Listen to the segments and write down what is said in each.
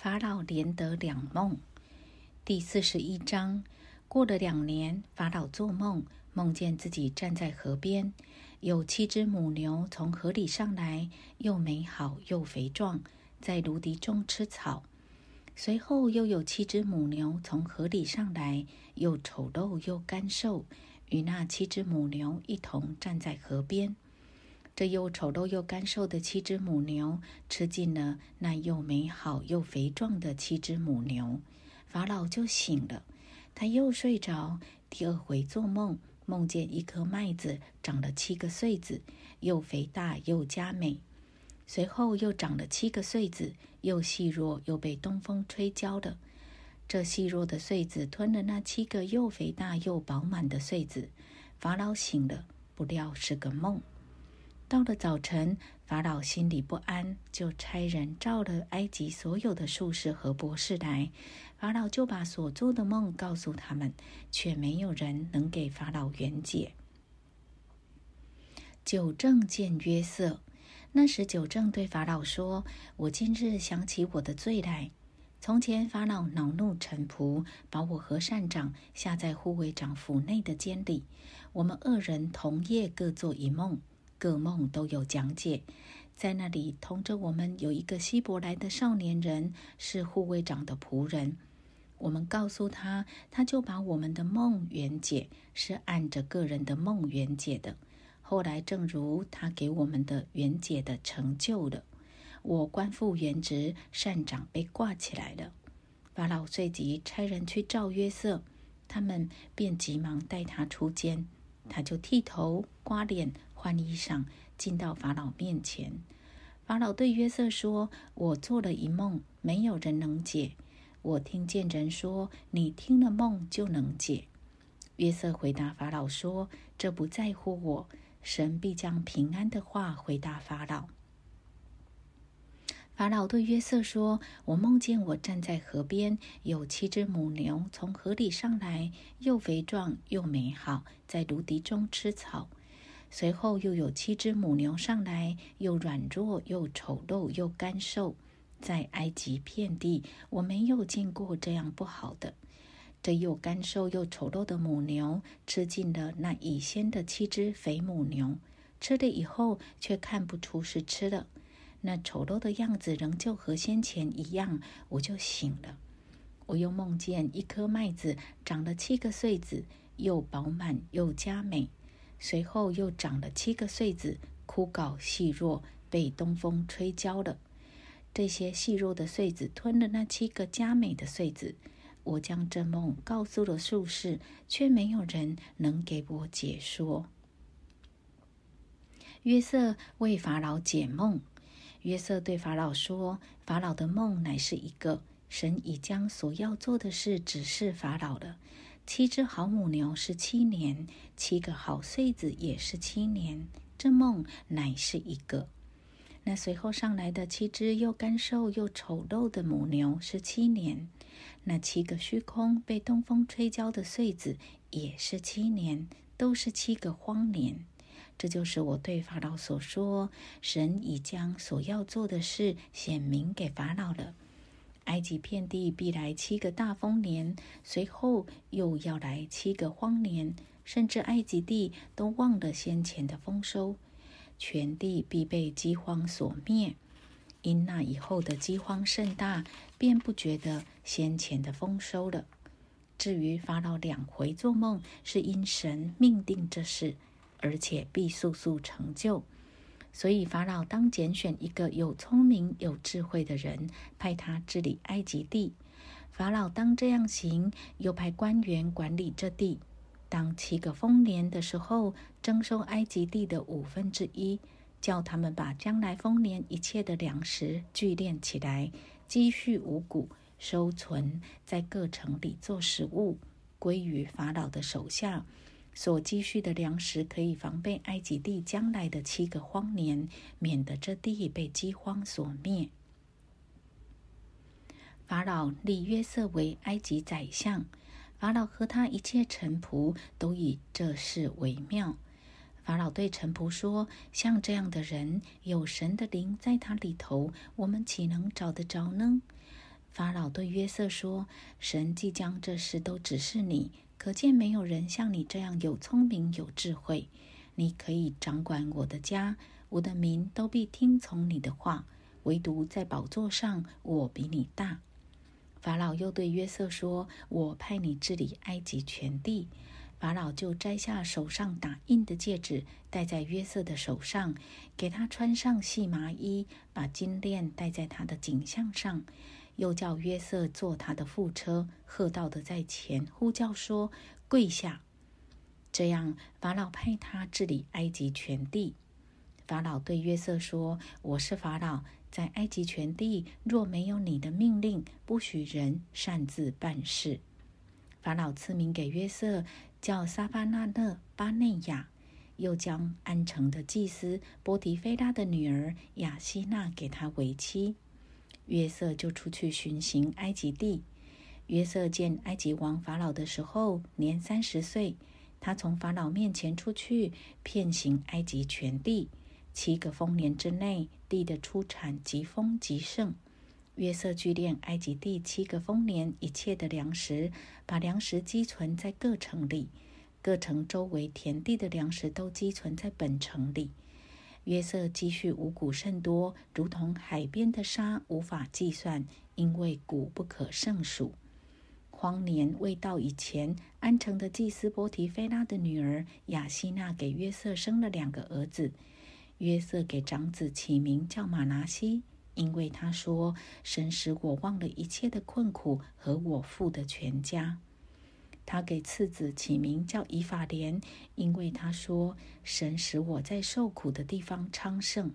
法老连得两梦。第四十一章。过了两年，法老做梦，梦见自己站在河边，有七只母牛从河里上来，又美好又肥壮，在芦荻中吃草。随后又有七只母牛从河里上来，又丑陋又干瘦，与那七只母牛一同站在河边。这又丑陋又干瘦的七只母牛吃尽了那又美好又肥壮的七只母牛，法老就醒了。他又睡着，第二回做梦，梦见一颗麦子长了七个穗子，又肥大又佳美。随后又长了七个穗子，又细弱又被东风吹焦了。这细弱的穗子吞了那七个又肥大又饱满的穗子。法老醒了，不料是个梦。到了早晨，法老心里不安，就差人召了埃及所有的术士和博士来。法老就把所做的梦告诉他们，却没有人能给法老圆解。九正见约瑟，那时九正对法老说：“我今日想起我的罪来。从前法老恼怒臣仆，把我和善长下在护卫长府内的监里。我们二人同夜各做一梦。”各梦都有讲解，在那里同着我们有一个希伯来的少年人，是护卫长的仆人。我们告诉他，他就把我们的梦圆解，是按着个人的梦圆解的。后来正如他给我们的圆解的成就了。我官复原职，善长被挂起来了。法老随即差人去召约瑟，他们便急忙带他出监，他就剃头刮脸。换衣裳，进到法老面前。法老对约瑟说：“我做了一梦，没有人能解。我听见人说，你听了梦就能解。”约瑟回答法老说：“这不在乎我，神必将平安的话回答法老。”法老对约瑟说：“我梦见我站在河边，有七只母牛从河里上来，又肥壮又美好，在芦荻中吃草。”随后又有七只母牛上来，又软弱又丑陋又干瘦，在埃及遍地，我没有见过这样不好的。这又干瘦又丑陋的母牛吃尽了那已先的七只肥母牛，吃了以后却看不出是吃了，那丑陋的样子仍旧和先前一样，我就醒了。我又梦见一颗麦子长了七个穗子，又饱满又佳美。随后又长了七个穗子，枯槁细弱，被东风吹焦了。这些细弱的穗子吞了那七个佳美的穗子。我将这梦告诉了术士，却没有人能给我解说。约瑟为法老解梦。约瑟对法老说：“法老的梦乃是一个，神已将所要做的事指示法老了。”七只好母牛是七年，七个好穗子也是七年。这梦乃是一个。那随后上来的七只又干瘦又丑陋的母牛是七年。那七个虚空被东风吹焦的穗子也是七年，都是七个荒年。这就是我对法老所说：神已将所要做的事显明给法老了。埃及遍地必来七个大丰年，随后又要来七个荒年，甚至埃及地都忘了先前的丰收，全地必被饥荒所灭。因那以后的饥荒甚大，便不觉得先前的丰收了。至于法老两回做梦，是因神命定这事，而且必速速成就。所以法老当拣选一个有聪明、有智慧的人，派他治理埃及地。法老当这样行，又派官员管理这地。当七个丰年的时候，征收埃及地的五分之一，叫他们把将来丰年一切的粮食聚敛起来，积蓄五谷，收存在各城里做食物，归于法老的手下。所积蓄的粮食可以防备埃及地将来的七个荒年，免得这地被饥荒所灭。法老立约瑟为埃及宰相，法老和他一切臣仆都以这事为妙。法老对臣仆说：“像这样的人，有神的灵在他里头，我们岂能找得着呢？”法老对约瑟说：“神即将这事都指示你，可见没有人像你这样有聪明有智慧。你可以掌管我的家，我的民都必听从你的话。唯独在宝座上，我比你大。”法老又对约瑟说：“我派你治理埃及全地。”法老就摘下手上打印的戒指，戴在约瑟的手上，给他穿上细麻衣，把金链戴在他的颈项上，又叫约瑟坐他的副车，喝道的在前呼叫说：“跪下！”这样，法老派他治理埃及全地。法老对约瑟说：“我是法老，在埃及全地若没有你的命令，不许人擅自办事。”法老赐名给约瑟。叫撒巴纳勒巴内亚，又将安城的祭司波提菲拉的女儿雅西娜给他为妻。约瑟就出去巡行埃及地。约瑟见埃及王法老的时候，年三十岁。他从法老面前出去，遍行埃及全地。七个丰年之内，地的出产极丰极盛。约瑟聚敛埃及第七个丰年一切的粮食，把粮食积存在各城里，各城周围田地的粮食都积存在本城里。约瑟积蓄五谷甚多，如同海边的沙，无法计算，因为谷不可胜数。荒年未到以前，安城的祭司波提菲拉的女儿雅西娜给约瑟生了两个儿子。约瑟给长子起名叫马拿西。因为他说：“神使我忘了一切的困苦和我父的全家。”他给次子起名叫以法莲，因为他说：“神使我在受苦的地方昌盛。”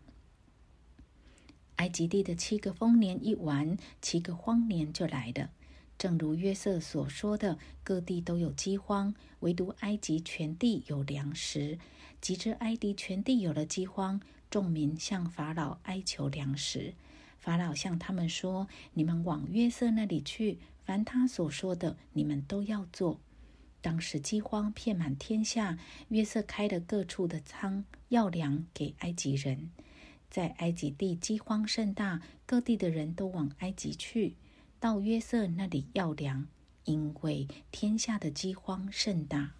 埃及地的七个丰年一完，七个荒年就来了。正如约瑟所说的，各地都有饥荒，唯独埃及全地有粮食。及至埃及全地有了饥荒，众民向法老哀求粮食。法老向他们说：“你们往约瑟那里去，凡他所说的，你们都要做。”当时饥荒遍满天下，约瑟开了各处的仓，要粮给埃及人。在埃及地饥荒甚大，各地的人都往埃及去，到约瑟那里要粮，因为天下的饥荒甚大。